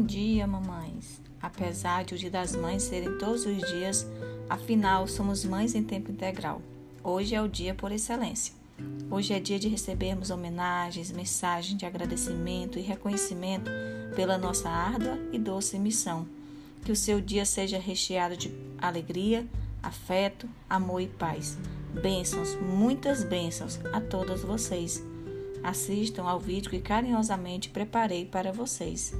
dia, mamães. Apesar de o Dia das Mães serem todos os dias, afinal somos mães em tempo integral. Hoje é o dia por excelência. Hoje é dia de recebermos homenagens, mensagens de agradecimento e reconhecimento pela nossa árdua e doce missão. Que o seu dia seja recheado de alegria, afeto, amor e paz. Bênçãos, muitas bênçãos a todas vocês. Assistam ao vídeo que carinhosamente preparei para vocês.